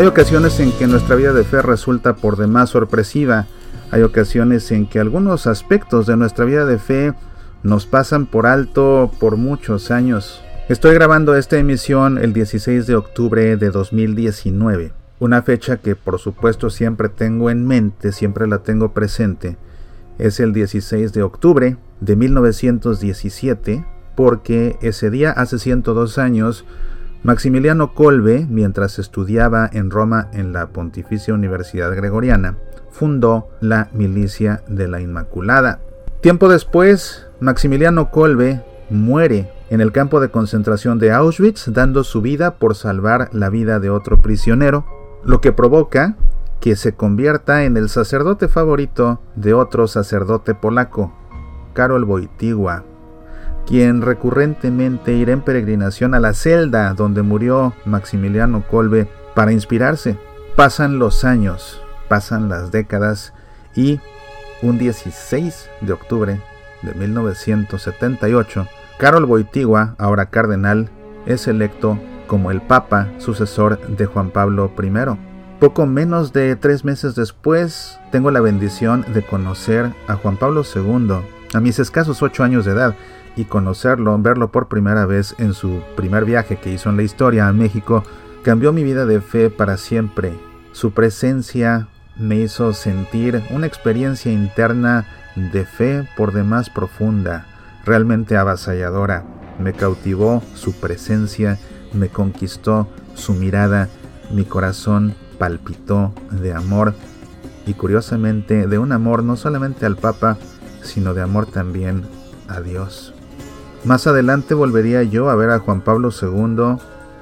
Hay ocasiones en que nuestra vida de fe resulta por demás sorpresiva. Hay ocasiones en que algunos aspectos de nuestra vida de fe nos pasan por alto por muchos años. Estoy grabando esta emisión el 16 de octubre de 2019, una fecha que por supuesto siempre tengo en mente, siempre la tengo presente. Es el 16 de octubre de 1917, porque ese día, hace 102 años, Maximiliano Kolbe, mientras estudiaba en Roma en la Pontificia Universidad Gregoriana, fundó la Milicia de la Inmaculada. Tiempo después, Maximiliano Kolbe muere en el campo de concentración de Auschwitz, dando su vida por salvar la vida de otro prisionero, lo que provoca que se convierta en el sacerdote favorito de otro sacerdote polaco, Karol Wojtyła, quien recurrentemente irá en peregrinación a la celda donde murió Maximiliano Kolbe para inspirarse. Pasan los años, pasan las décadas y un 16 de octubre de 1978, Karol Wojtyła, ahora cardenal, es electo como el Papa sucesor de Juan Pablo I. Poco menos de tres meses después, tengo la bendición de conocer a Juan Pablo II, a mis escasos ocho años de edad, y conocerlo, verlo por primera vez en su primer viaje que hizo en la historia a México, cambió mi vida de fe para siempre. Su presencia me hizo sentir una experiencia interna de fe por demás profunda, realmente avasalladora. Me cautivó su presencia, me conquistó su mirada, mi corazón palpitó de amor y curiosamente de un amor no solamente al Papa, sino de amor también a Dios. Más adelante volvería yo a ver a Juan Pablo II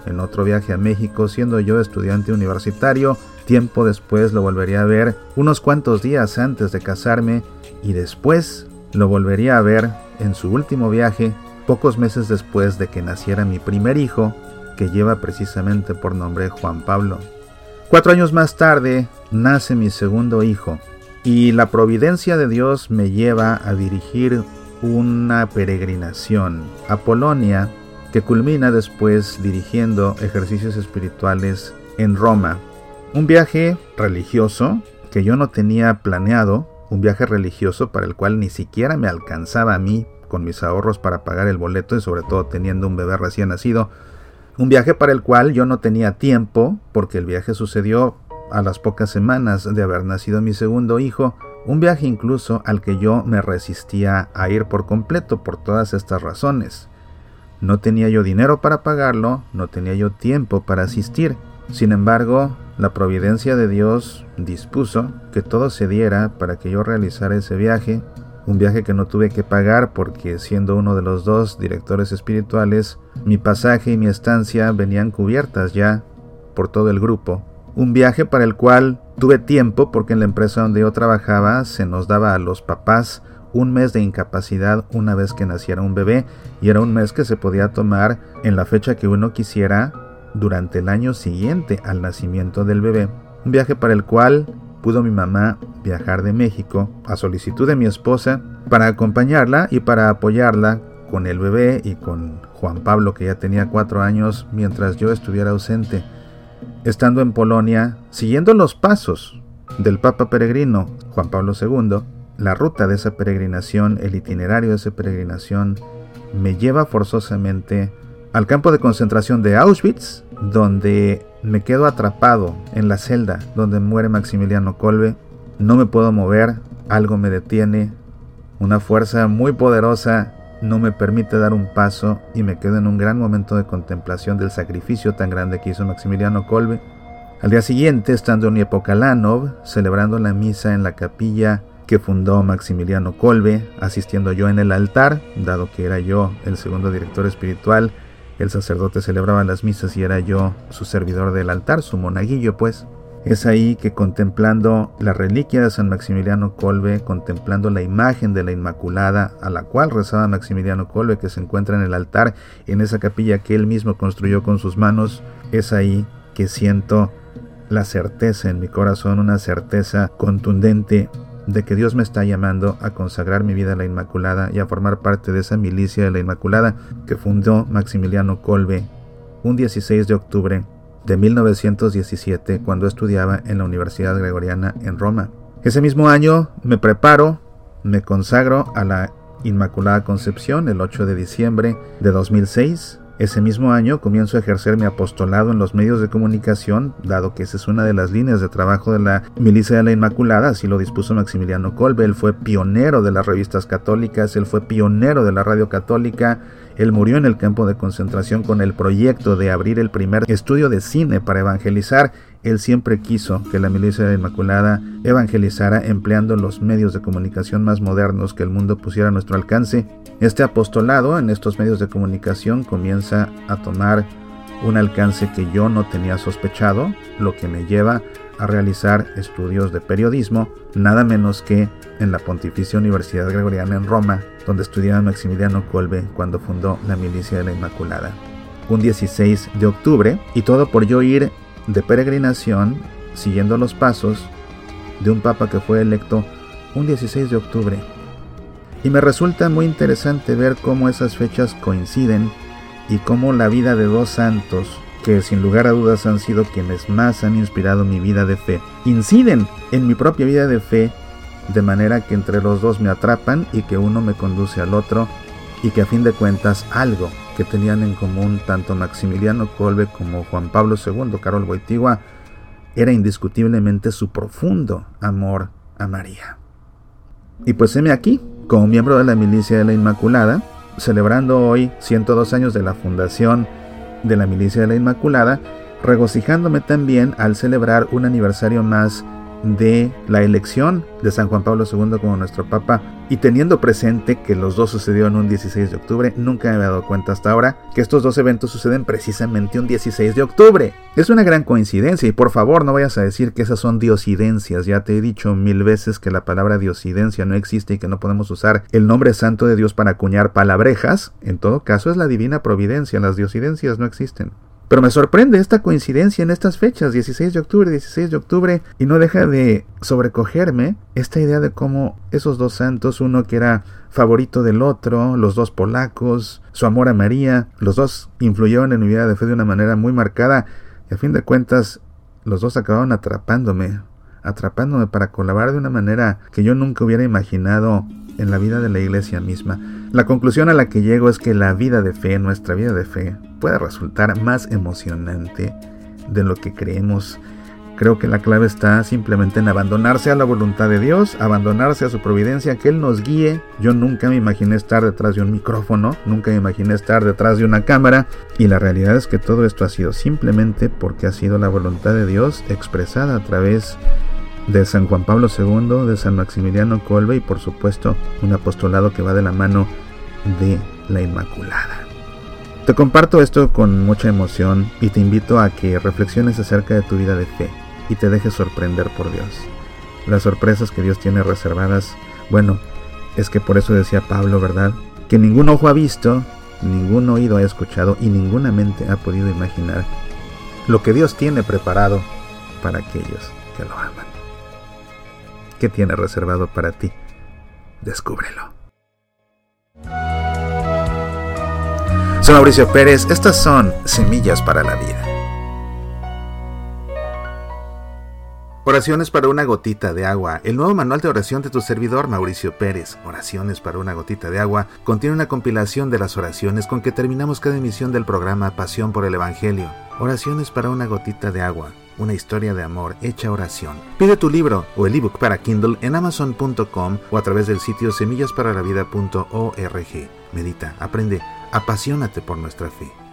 en otro viaje a México, siendo yo estudiante universitario. Tiempo después lo volvería a ver, unos cuantos días antes de casarme, y después lo volvería a ver en su último viaje, pocos meses después de que naciera mi primer hijo, que lleva precisamente por nombre Juan Pablo. Cuatro años más tarde nace mi segundo hijo, y la providencia de Dios me lleva a dirigir una peregrinación a Polonia que culmina después dirigiendo ejercicios espirituales en Roma. Un viaje religioso que yo no tenía planeado, un viaje religioso para el cual ni siquiera me alcanzaba a mí con mis ahorros para pagar el boleto y sobre todo teniendo un bebé recién nacido. Un viaje para el cual yo no tenía tiempo porque el viaje sucedió a las pocas semanas de haber nacido mi segundo hijo un viaje incluso al que yo me resistía a ir por completo por todas estas razones. No tenía yo dinero para pagarlo, no tenía yo tiempo para asistir. Sin embargo, la providencia de Dios dispuso que todo se diera para que yo realizara ese viaje, un viaje que no tuve que pagar porque siendo uno de los dos directores espirituales, mi pasaje y mi estancia venían cubiertas ya por todo el grupo un viaje para el cual tuve tiempo porque en la empresa donde yo trabajaba se nos daba a los papás un mes de incapacidad una vez que naciera un bebé y era un mes que se podía tomar en la fecha que uno quisiera durante el año siguiente al nacimiento del bebé. Un viaje para el cual pudo mi mamá viajar de México a solicitud de mi esposa para acompañarla y para apoyarla con el bebé y con Juan Pablo que ya tenía cuatro años mientras yo estuviera ausente estando en Polonia, siguiendo los pasos del Papa Peregrino Juan Pablo II, la ruta de esa peregrinación, el itinerario de esa peregrinación, me lleva forzosamente al campo de concentración de Auschwitz, donde me quedo atrapado en la celda donde muere Maximiliano Kolbe. No me puedo mover, algo me detiene, una fuerza muy poderosa no me permite dar un paso y me quedo en un gran momento de contemplación del sacrificio tan grande que hizo Maximiliano Kolbe. Al día siguiente, estando en Niepokalanov, celebrando la misa en la capilla que fundó Maximiliano Kolbe, asistiendo yo en el altar, dado que era yo el segundo director espiritual, el sacerdote celebraba las misas y era yo su servidor del altar, su monaguillo pues. Es ahí que contemplando la reliquia de San Maximiliano Colbe, contemplando la imagen de la Inmaculada a la cual rezaba Maximiliano Colbe que se encuentra en el altar, en esa capilla que él mismo construyó con sus manos, es ahí que siento la certeza en mi corazón, una certeza contundente de que Dios me está llamando a consagrar mi vida a la Inmaculada y a formar parte de esa milicia de la Inmaculada que fundó Maximiliano Colbe un 16 de octubre de 1917 cuando estudiaba en la Universidad Gregoriana en Roma. Ese mismo año me preparo, me consagro a la Inmaculada Concepción el 8 de diciembre de 2006 ese mismo año comienzo a ejercer mi apostolado en los medios de comunicación, dado que esa es una de las líneas de trabajo de la Milicia de la Inmaculada, así lo dispuso Maximiliano Kolbe. Él fue pionero de las revistas católicas, él fue pionero de la radio católica, él murió en el campo de concentración con el proyecto de abrir el primer estudio de cine para evangelizar. Él siempre quiso que la Milicia de la Inmaculada evangelizara empleando los medios de comunicación más modernos que el mundo pusiera a nuestro alcance este apostolado en estos medios de comunicación comienza a tomar un alcance que yo no tenía sospechado, lo que me lleva a realizar estudios de periodismo, nada menos que en la Pontificia Universidad Gregoriana en Roma, donde estudiaba Maximiliano Kolbe cuando fundó la Milicia de la Inmaculada. Un 16 de octubre, y todo por yo ir de peregrinación, siguiendo los pasos de un papa que fue electo un 16 de octubre y me resulta muy interesante ver cómo esas fechas coinciden y cómo la vida de dos santos, que sin lugar a dudas han sido quienes más han inspirado mi vida de fe, inciden en mi propia vida de fe, de manera que entre los dos me atrapan y que uno me conduce al otro, y que a fin de cuentas algo que tenían en común tanto Maximiliano Kolbe como Juan Pablo II, Carol Boitigua, era indiscutiblemente su profundo amor a María. Y pues heme aquí, como miembro de la Milicia de la Inmaculada, celebrando hoy 102 años de la fundación de la Milicia de la Inmaculada, regocijándome también al celebrar un aniversario más de la elección de San Juan Pablo II como nuestro Papa y teniendo presente que los dos sucedieron un 16 de octubre, nunca me había dado cuenta hasta ahora que estos dos eventos suceden precisamente un 16 de octubre. Es una gran coincidencia y por favor no vayas a decir que esas son diosidencias, ya te he dicho mil veces que la palabra diosidencia no existe y que no podemos usar el nombre santo de Dios para acuñar palabrejas, en todo caso es la divina providencia, las diosidencias no existen. Pero me sorprende esta coincidencia en estas fechas, 16 de octubre, 16 de octubre, y no deja de sobrecogerme esta idea de cómo esos dos santos, uno que era favorito del otro, los dos polacos, su amor a María, los dos influyeron en mi vida de fe de una manera muy marcada, y a fin de cuentas los dos acabaron atrapándome, atrapándome para colaborar de una manera que yo nunca hubiera imaginado en la vida de la iglesia misma. La conclusión a la que llego es que la vida de fe, nuestra vida de fe, puede resultar más emocionante de lo que creemos. Creo que la clave está simplemente en abandonarse a la voluntad de Dios, abandonarse a su providencia, que Él nos guíe. Yo nunca me imaginé estar detrás de un micrófono, nunca me imaginé estar detrás de una cámara, y la realidad es que todo esto ha sido simplemente porque ha sido la voluntad de Dios expresada a través de San Juan Pablo II, de San Maximiliano Colbe y por supuesto un apostolado que va de la mano de la Inmaculada. Te comparto esto con mucha emoción y te invito a que reflexiones acerca de tu vida de fe y te dejes sorprender por Dios. Las sorpresas que Dios tiene reservadas, bueno, es que por eso decía Pablo, ¿verdad? Que ningún ojo ha visto, ningún oído ha escuchado y ninguna mente ha podido imaginar lo que Dios tiene preparado para aquellos que lo aman. ¿Qué tiene reservado para ti? Descúbrelo. Soy Mauricio Pérez, estas son Semillas para la Vida. Oraciones para una gotita de agua. El nuevo manual de oración de tu servidor Mauricio Pérez. Oraciones para una gotita de agua contiene una compilación de las oraciones con que terminamos cada emisión del programa Pasión por el Evangelio. Oraciones para una gotita de agua una historia de amor hecha oración. Pide tu libro o el ebook para Kindle en amazon.com o a través del sitio semillasparalavida.org. Medita, aprende, apasionate por nuestra fe.